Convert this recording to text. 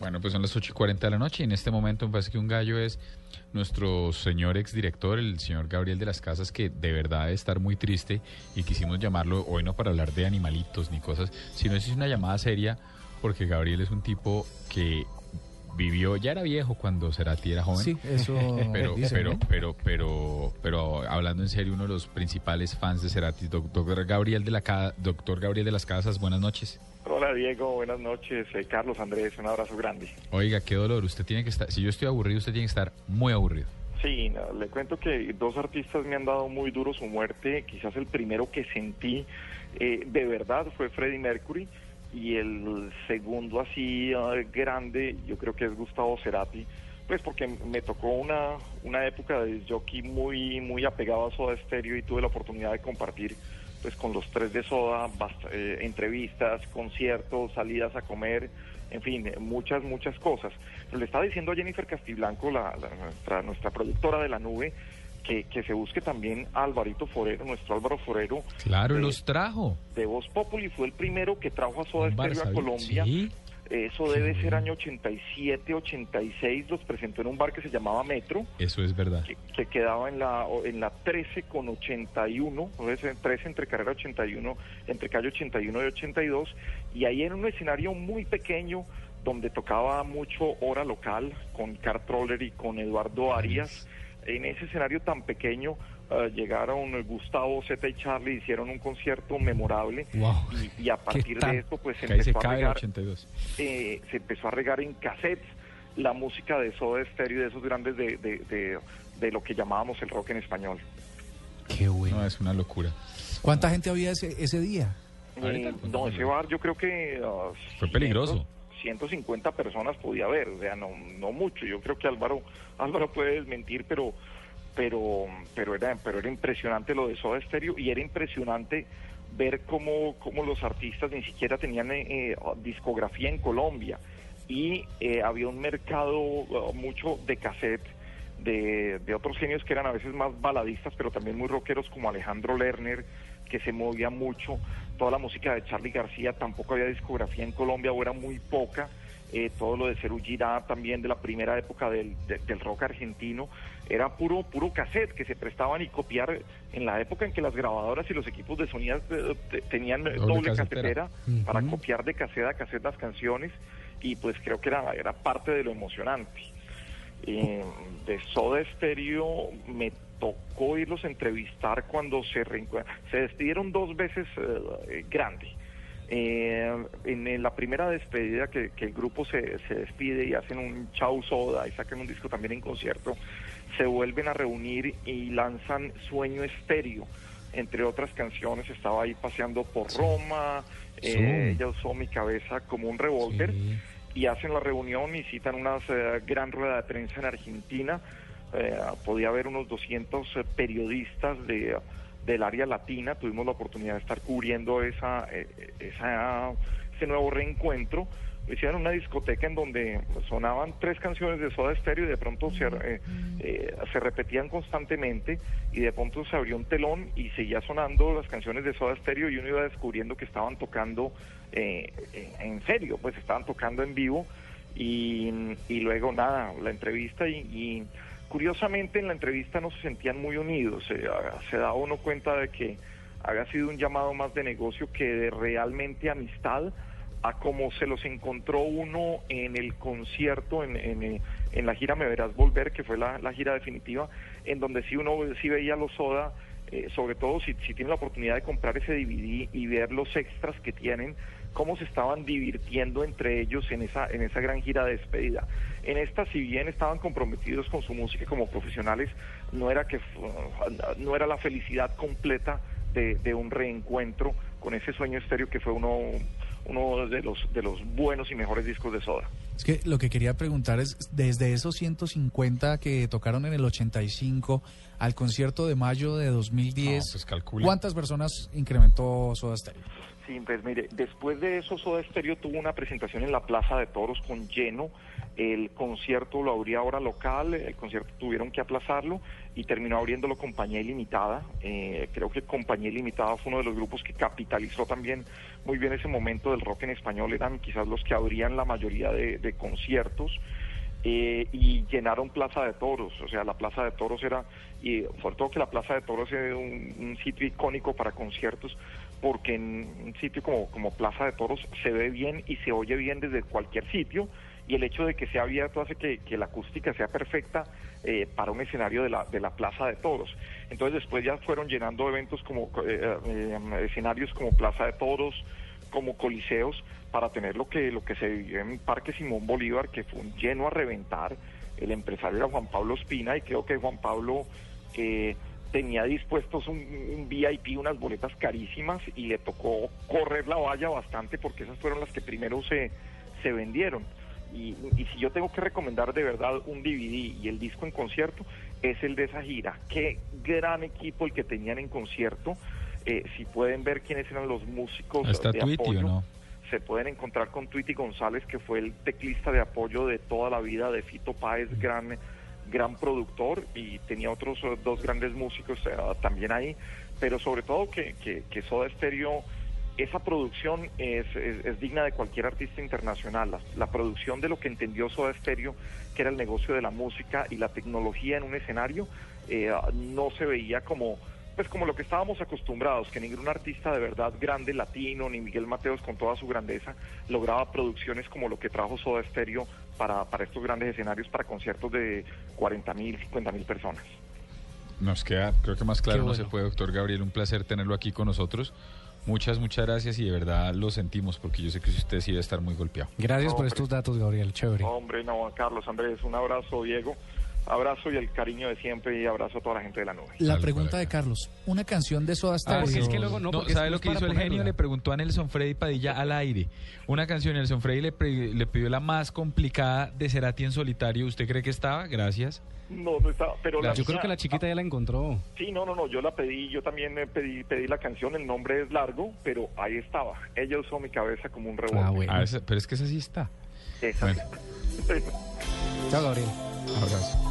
Bueno, pues son las 8 y 40 de la noche y en este momento me parece que un gallo es nuestro señor exdirector, el señor Gabriel de las Casas, que de verdad debe estar muy triste y quisimos llamarlo hoy no para hablar de animalitos ni cosas, sino es una llamada seria porque Gabriel es un tipo que vivió, ya era viejo cuando Cerati era joven. Sí, eso pero, dicen, pero, ¿no? pero, pero, pero, hablando en serio, uno de los principales fans de Cerati, doctor Gabriel de la doctor Gabriel de las Casas, buenas noches. Hola Diego, buenas noches. Eh, Carlos Andrés, un abrazo grande. Oiga, qué dolor, usted tiene que estar, si yo estoy aburrido, usted tiene que estar muy aburrido. Sí, no, le cuento que dos artistas me han dado muy duro su muerte. Quizás el primero que sentí eh, de verdad fue Freddie Mercury y el segundo así eh, grande yo creo que es Gustavo Cerati. Pues porque me tocó una, una época de jockey muy, muy apegado a Soda Stereo y tuve la oportunidad de compartir pues con los tres de Soda eh, entrevistas, conciertos, salidas a comer, en fin, muchas, muchas cosas. Pero le estaba diciendo a Jennifer Castiblanco, la, la- nuestra, nuestra productora de la nube, que, que se busque también a Alvarito Forero, nuestro Álvaro Forero. Claro, de, los trajo. de Voz Populi, fue el primero que trajo a Soda Un Stereo a Colombia. sí. Eso debe ser año 87, 86, los presentó en un bar que se llamaba Metro Eso es verdad. que, que quedaba en la en la 13 con 81, o sea, 13 entre carrera 81, entre calle 81 y 82, y ahí en un escenario muy pequeño donde tocaba mucho hora local con Carl Troller y con Eduardo Arias. En ese escenario tan pequeño eh, llegaron Gustavo, Z y Charlie, hicieron un concierto memorable Wow. y, y a partir de esto pues se empezó a regar 82. eh, se empezó a regar en cassettes la música de Soda Stereo y de esos grandes de, de, de- de lo que llamábamos el rock en español. Qué bueno. No, es una locura. ¿Cuánta gente había ese, ese día? Eh, no, ese bar yo creo que... ah, Fue peligroso. 150 personas podía haber, o sea, no, no mucho. Yo creo que Álvaro, Álvaro puede desmentir, pero pero pero era pero era impresionante lo de Soda Stereo y era impresionante ver cómo, cómo los artistas ni siquiera tenían eh, eh, discografía en Colombia. Y eh, había un mercado uh, mucho de cassette de, de otros genios que eran a veces más baladistas pero también muy rockeros como Alejandro Lerner que se movía mucho. Toda la música de Charlie García tampoco había discografía en Colombia o era muy poca eh, todo lo de Girá también de la primera época del, de- del rock argentino era puro puro cassette que se prestaban y copiar en la época en que las grabadoras y los equipos de sonido eh, te- tenían eh, Doble doble, casetera. para copiar de cassette a cassette las canciones y pues creo que era, era parte de lo emocionante. Eh, de Soda Stereo me tocó irlos a entrevistar cuando se se despidieron dos veces eh, grande. Eh, en, en la primera despedida que, que el grupo se, se despide y hacen un chau soda y sacan un disco también en concierto, se vuelven a reunir y lanzan Sueño Estéreo. Entre otras canciones, estaba ahí paseando por Roma, eh, Sí. ella usó mi cabeza como un revólver Sí. y hacen la reunión y citan una eh, gran rueda de prensa en Argentina. Eh, podía haber unos 200 eh, periodistas de, del área latina. Tuvimos la oportunidad de estar cubriendo esa, eh, esa, ese nuevo reencuentro. Hicieron una discoteca en donde sonaban tres canciones de Soda Stereo y de pronto se, eh, eh, se repetían constantemente y de pronto se abrió un telón y seguía sonando las canciones de Soda Stereo y uno iba descubriendo que estaban tocando eh, eh, en serio, pues estaban tocando en vivo y, y luego nada, la entrevista y, y curiosamente en la entrevista no se sentían muy unidos, se, se daba uno cuenta de que había sido un llamado más de negocio que de realmente amistad a como se los encontró uno en el concierto, eh, en la gira Me Verás Volver, que fue la, gira definitiva, en donde sí uno sí veía los Soda, eh, sobre todo si, si tiene la oportunidad de comprar ese DVD y ver los extras que tienen, cómo se estaban divirtiendo entre ellos en esa, en esa gran gira de despedida. En esta, si bien estaban comprometidos con su música como profesionales, no era, que, no era la felicidad completa de, de un reencuentro con ese sueño estéreo que fue uno, uno de, los, de los buenos y mejores discos de Soda. Es que lo que quería preguntar es, desde esos 150 que tocaron en el 85 al concierto de mayo de 2010, No, pues. ¿cuántas personas incrementó Soda Stereo? Sí, pues mire, después de eso Soda Stereo tuvo una presentación en la Plaza de Toros con lleno. El concierto lo abría ahora local, el concierto tuvieron que aplazarlo y terminó abriéndolo Compañía Ilimitada. Eh, creo que Compañía Ilimitada fue uno de los grupos que capitalizó también muy bien ese momento del rock en español. Eran quizás los que abrían la mayoría de, conciertos. Eh, y llenaron Plaza de Toros, o sea, la Plaza de Toros era, y sobre todo que la Plaza de Toros es un sitio icónico para conciertos, porque en un sitio como, como Plaza de Toros se ve bien y se oye bien desde cualquier sitio y el hecho de que sea abierto hace que, la acústica sea perfecta eh, para un escenario de la, de la Plaza de Toros. Entonces después ya fueron llenando eventos como eh, eh, escenarios como Plaza de Toros, como coliseos, para tener lo que, lo que se vivió en Parque Simón Bolívar, que fue lleno a reventar. El empresario era Juan Pablo Espina y creo que Juan Pablo tenía dispuestos un, VIP, unas boletas carísimas y le tocó correr la valla bastante porque esas fueron las que primero se, se vendieron. Y, si yo tengo que recomendar de verdad un DVD y el disco en concierto, es el de esa gira. Qué gran equipo el que tenían en concierto. Eh, si pueden ver quiénes eran los músicos ¿Está de apoyo, no? se pueden encontrar con Tweety González, que fue el teclista de apoyo de toda la vida de Fito Páez, gran gran productor y tenía otros eh, dos grandes músicos eh, también ahí, pero sobre todo que, que, Soda Stereo, esa producción es, es, digna de cualquier artista internacional. La, producción de lo que entendió Soda Stereo, que era el negocio de la música y la tecnología en un escenario, eh, no se veía como pues como lo que estábamos acostumbrados, que ningún artista de verdad grande latino, ni Miguel Mateos con toda su grandeza, lograba producciones como lo que trajo Soda Stereo para, para estos grandes escenarios, para conciertos de 40 mil, 50 mil personas. Nos queda, creo que más claro no se puede, doctor Gabriel, un placer tenerlo aquí con nosotros. Muchas, muchas gracias y de verdad lo sentimos porque yo sé que usted sí debe estar muy golpeado. Gracias por estos datos, Gabriel. Chévere. Hombre, no, Carlos, Andrés, un abrazo, Diego abrazo y el cariño de siempre y abrazo a toda la gente de la nube. La pregunta de Carlos, una canción de Soda Stereo. Ah, es que luego no, ¿Sabe lo que hizo el genio? Le preguntó a Nelson Freddy Padilla al aire. Una canción, Nelson Freddy le, le pidió la más complicada de Cerati en solitario. ¿Usted cree que estaba? Gracias. No, no estaba, pero yo creo que la chiquita ya la encontró. Sí, no, no, no, yo la pedí, yo también pedí, pedí la canción, el nombre es largo, pero ahí estaba. Ella usó mi cabeza como un rebote. Ah, bueno. Ah, pero es que esa sí está. Esa Chao, Gabriel. Abrazo.